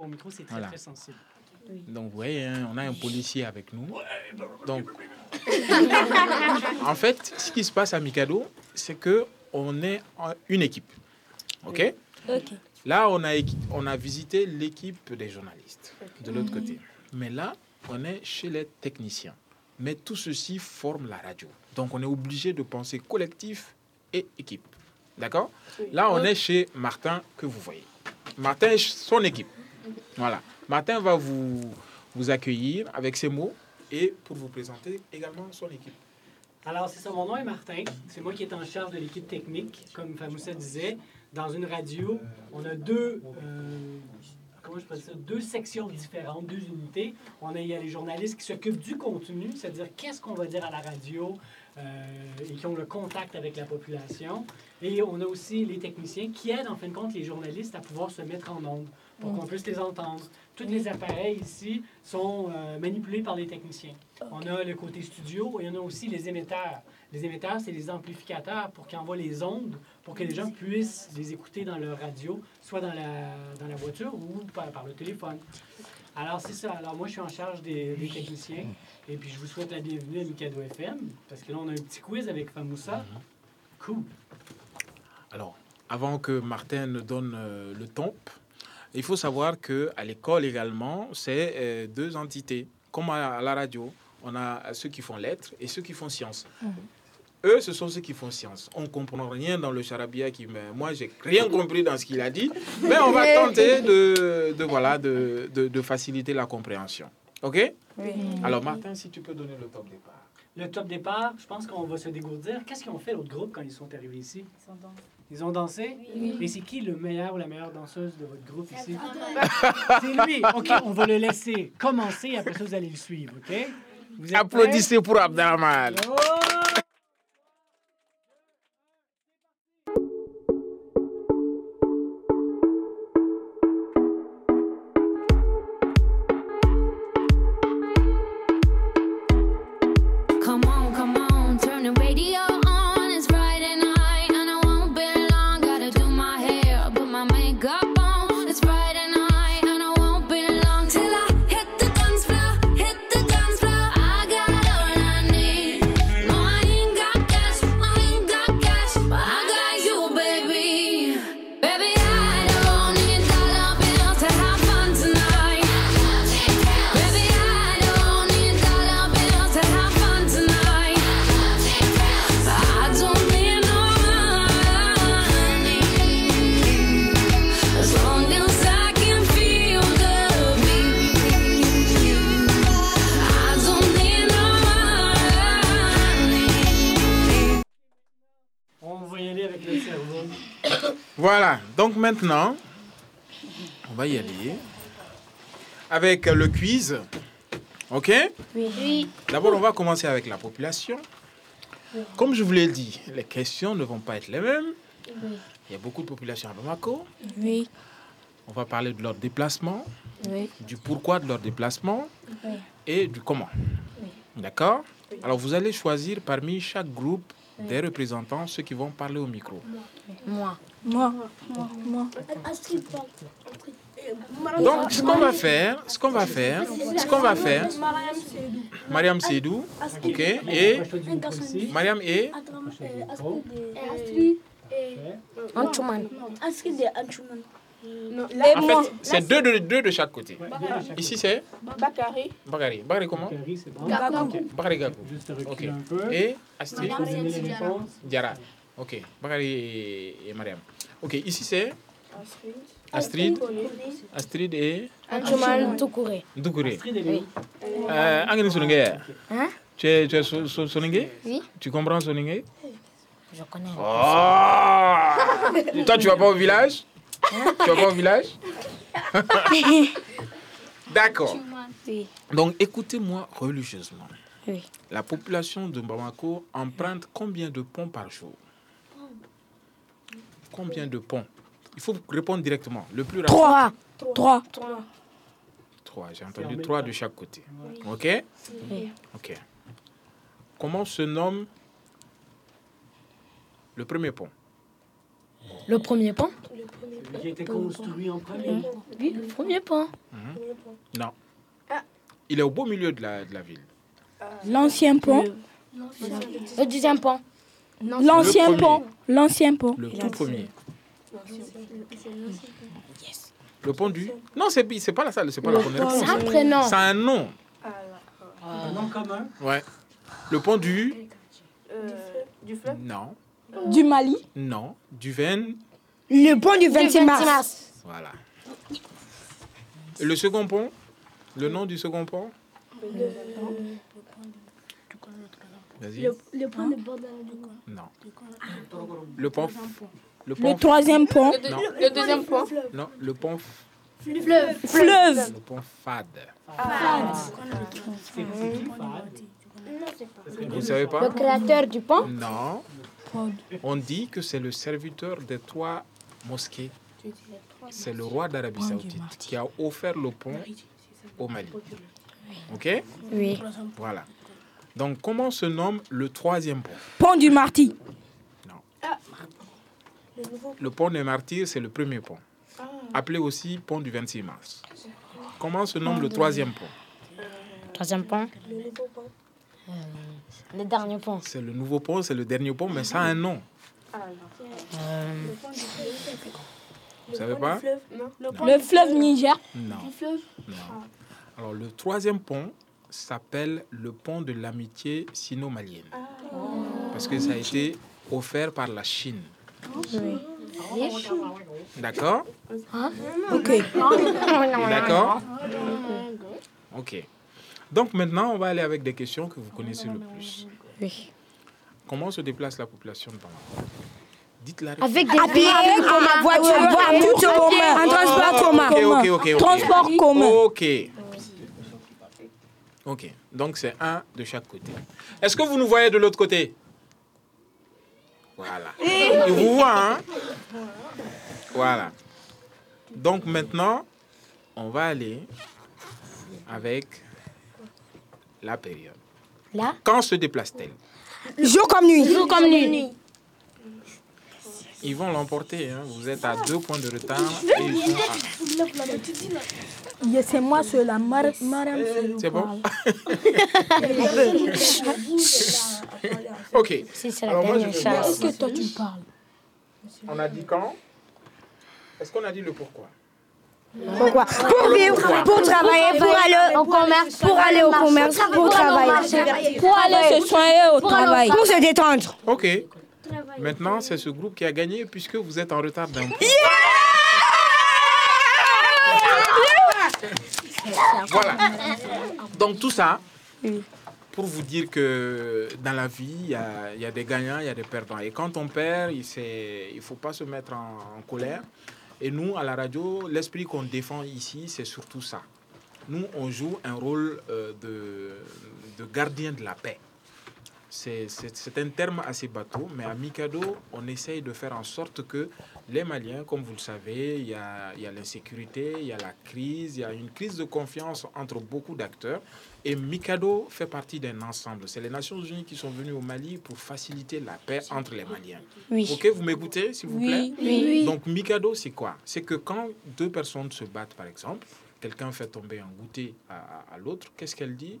Au micro, c'est très, Voilà. très sensible. Donc, vous voyez, hein, on a un policier avec nous. Donc, en fait, ce qui se passe à Mikado, c'est que on est une équipe. OK? Ok. Là, on a, équi- on a visité l'équipe des journalistes de l'autre côté. Mais là, on est chez les techniciens. Mais tout ceci forme la radio. Donc, on est obligé de penser collectif et équipe. D'accord? Là, on est chez Martin, que vous voyez. Martin et son équipe. Voilà. Martin va vous, vous accueillir avec ses mots et pour vous présenter également son équipe. Alors, c'est ça, mon nom est Martin. C'est moi qui est en charge de l'équipe technique. Comme Famoussa disait, dans une radio, on a deux, euh, comment je ça, deux sections différentes, deux unités. On a il y a les journalistes qui s'occupent du contenu, c'est-à-dire qu'est-ce qu'on va dire à la radio et qui ont le contact avec la population. Et on a aussi les techniciens qui aident en fin de compte les journalistes à pouvoir se mettre en onde pour qu'on puisse les entendre. Tous les appareils ici sont euh, manipulés par les techniciens. On a le côté studio et on a aussi les émetteurs. Les émetteurs, c'est les amplificateurs pour qu'ils envoient les ondes pour que les gens puissent les écouter dans leur radio, soit dans la, dans la voiture ou par, par le téléphone. Alors, c'est ça. Alors, moi, je suis en charge des, des techniciens. Et puis, je vous souhaite la bienvenue à Mikado FM parce que là, on a un petit quiz avec Famoussa. Cool. Alors, avant que Martin ne donne euh, le ton, il faut savoir que à l'école également, c'est euh, deux entités. Comme à, à la radio, on a ceux qui font lettres et ceux qui font sciences. Eux, ce sont ceux qui font sciences. On ne comprend rien dans le charabia qui me... Moi, j'ai rien compris dans ce qu'il a dit, mais on va tenter de, de voilà, de, de, de faciliter la compréhension. OK? Oui. Alors, Martin, si tu peux donner le top départ. Le top départ, je pense qu'on va se dégourdir. Qu'est-ce qu'ils ont fait l'autre groupe quand ils sont arrivés ici? Ils ont dansé? Et c'est qui le meilleur ou la meilleure danseuse de votre groupe ici? C'est lui! OK, on va le laisser commencer, après ça, vous allez le suivre, OK? Vous êtes Applaudissez pour Abdelrahman. prêts? Oh! Voilà, donc maintenant, on va y aller avec le quiz. OK? Oui. D'abord, on va commencer avec la population. Comme je vous l'ai dit, les questions ne vont pas être les mêmes. Il y a beaucoup de populations à Bamako. Oui. On va parler de leur déplacement, Oui. du pourquoi de leur déplacement Oui. et du comment. D'accord? Alors, vous allez choisir parmi chaque groupe des représentants ceux qui vont parler au micro. Moi. Moi. Moi. Donc, ce qu'on va faire, ce qu'on va faire, ce qu'on va faire, Mariam Seydou, ok, et. Mariam et Anchuman. en fait, c'est deux de, deux de chaque côté. Ici, c'est Bakary. Bagari. Bagari comment bon. Gakou. Reculer Ok. Et réponses. Diara. Ok. Bagari et, et Mariam. Ok, ici c'est Astrid. Astrid, Astrid et Antuman Toukouré. Doukouré. Astrid, est où? Euh. Hein? Tu es, tu es so- so- Soningé? Oui. Tu comprends Soningé? Je connais. Oh Toi, tu vas pas au village? Tu vas pas au village? D'accord. Oui. Donc, écoutez-moi religieusement. Oui. La population de Bamako emprunte combien de ponts par jour? Combien de ponts Il faut répondre directement. Le plus rapide. Trois. Trois. Trois. J'ai en entendu trois de chaque côté. OK Oui. OK. Comment se nomme le premier pont Le premier pont qui a été construit en premier. Oui, le premier pont. Non. Il est au beau milieu de la, de la ville. L'ancien pont. Le deuxième pont. L'ancien pont. L'ancien pont. Le tout premier. Le pont du. Non, c'est c'est pas la salle, c'est pas la réponse. C'est un prénom. C'est un nom. Un nom commun. Ouais. Le pont du. Euh, du fleuve Non. Du Mali. Non. Du Ven. Le pont du Le 26 mars. Voilà. Et le second pont Le nom du second pont. Le pont de Bordeaux. Non. Le pont. Le Le troisième pont. Non. Le deuxième pont Non. Le pont. Fleuve. Le pont Fad. C'est qui, Fad? Vous ne savez Le pas créateur du pont? Non. On dit que c'est le serviteur des trois mosquées. C'est le roi d'Arabie Saoudite qui a offert le pont au Mali. Ok? Oui. Voilà. Donc, comment se nomme le troisième pont? Pont du Marty. Le pont des Martyrs, c'est le premier pont. Appelé aussi pont du 26 mars. Comment se nomme le troisième pont? Troisième pont. Euh, le dernier pont. C'est le nouveau pont, c'est le dernier pont, mais ça a un nom. Euh, Vous savez pas? Le fleuve Niger. Non. Non. Alors, le troisième pont s'appelle le pont de l'amitié sino-malienne. Parce que ça a été offert par la Chine. D'accord Ok. D'accord Ok. Donc maintenant, on va aller avec des questions que vous connaissez le plus. oui. Comment se déplace la population de Bamako Dites la Avec des pied, en voiture, voiture, commun, en transport commun. Ok, ok, ok. ok. Transport commun. Ok. Ok. Donc c'est un de chaque côté. Est-ce que vous nous voyez de l'autre côté? Voilà. Il vous voit, hein? Voilà. Donc maintenant, on va aller avec la période. Là Quand se déplace-t-elle? Jour comme nuit. Jour comme nuit. Ils vont l'emporter. hein. Vous êtes à deux points de retard et ils sont à... C'est moi, c'est la. C'est bon Ok. Si c'est la dernière chance. Est-ce que toi tu parles? On a dit quand? Est-ce qu'on a dit le pourquoi? Pourquoi? Pour vivre, pour travailler, pour aller Au commerce. pour aller au commerce, pour travailler, Pour aller se soigner au travail. pour se détendre. Ok. Maintenant, c'est ce groupe qui a gagné puisque vous êtes en retard d'un point. Voilà. Donc tout ça, pour vous dire que dans la vie, il y a, il y a des gagnants, il y a des perdants. Et quand on perd, il ne faut pas se mettre en, en colère. Et nous, à la radio, l'esprit qu'on défend ici, c'est surtout ça. Nous, on joue un rôle euh, de, de gardien de la paix. C'est- un terme assez bateau, mais à Mikado, on essaye de faire en sorte que les Maliens, comme vous le savez, il y a, y a l'insécurité, il y a la crise, il y a une crise de confiance entre beaucoup d'acteurs. Et Mikado fait partie d'un ensemble. C'est les Nations Unies qui sont venues au Mali pour faciliter la paix entre les Maliens. Oui. Ok, vous m'écoutez, s'il vous plaît? Oui. donc, Mikado, c'est quoi? C'est que quand deux personnes se battent, par exemple, quelqu'un fait tomber un goûter à, à- à l'autre, qu'est-ce qu'elle dit?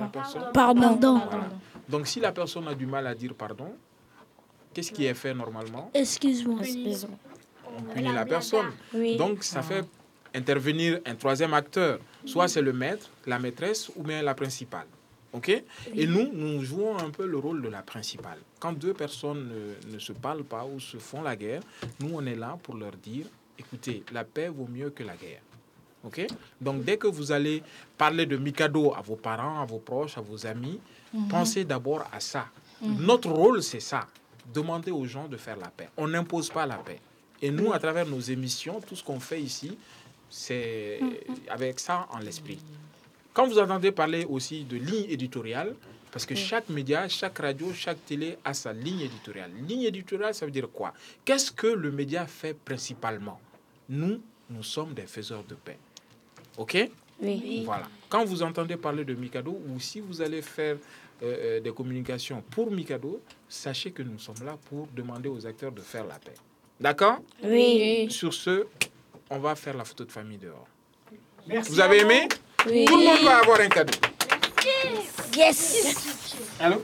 La personne Pardon. Voilà. Donc, si la personne a du mal à dire pardon, qu'est-ce qui est fait normalement? Excuse-moi. Excuse-moi. On punit la personne. Oui. Donc, ça fait intervenir un troisième acteur. Soit c'est le maître, la maîtresse ou bien la principale. OK? Et nous, nous jouons un peu le rôle de la principale. Quand deux personnes ne, ne se parlent pas ou se font la guerre, nous, on est là pour leur dire, écoutez, la paix vaut mieux que la guerre. OK? Donc, dès que vous allez parler de Mikado à vos parents, à vos proches, à vos amis, pensez d'abord à ça. Notre rôle, c'est ça. Demander aux gens de faire la paix. On n'impose pas la paix. Et nous, à travers nos émissions, tout ce qu'on fait ici, c'est avec ça en l'esprit. Quand vous entendez parler aussi de ligne éditoriale, parce que chaque média, chaque radio, chaque télé a sa ligne éditoriale. Ligne éditoriale, ça veut dire quoi? Qu'est-ce que le média fait principalement? Nous, nous sommes des faiseurs de paix. OK? Oui. Voilà. Quand vous entendez parler de Mikado, ou si vous allez faire euh, euh, des communications pour Mikado, sachez que nous sommes là pour demander aux acteurs de faire la paix. D'accord? Oui. Sur ce, on va faire la photo de famille dehors. Vous avez aimé? Oui. Tout le monde va avoir un cadeau. Yes. yes. Allô?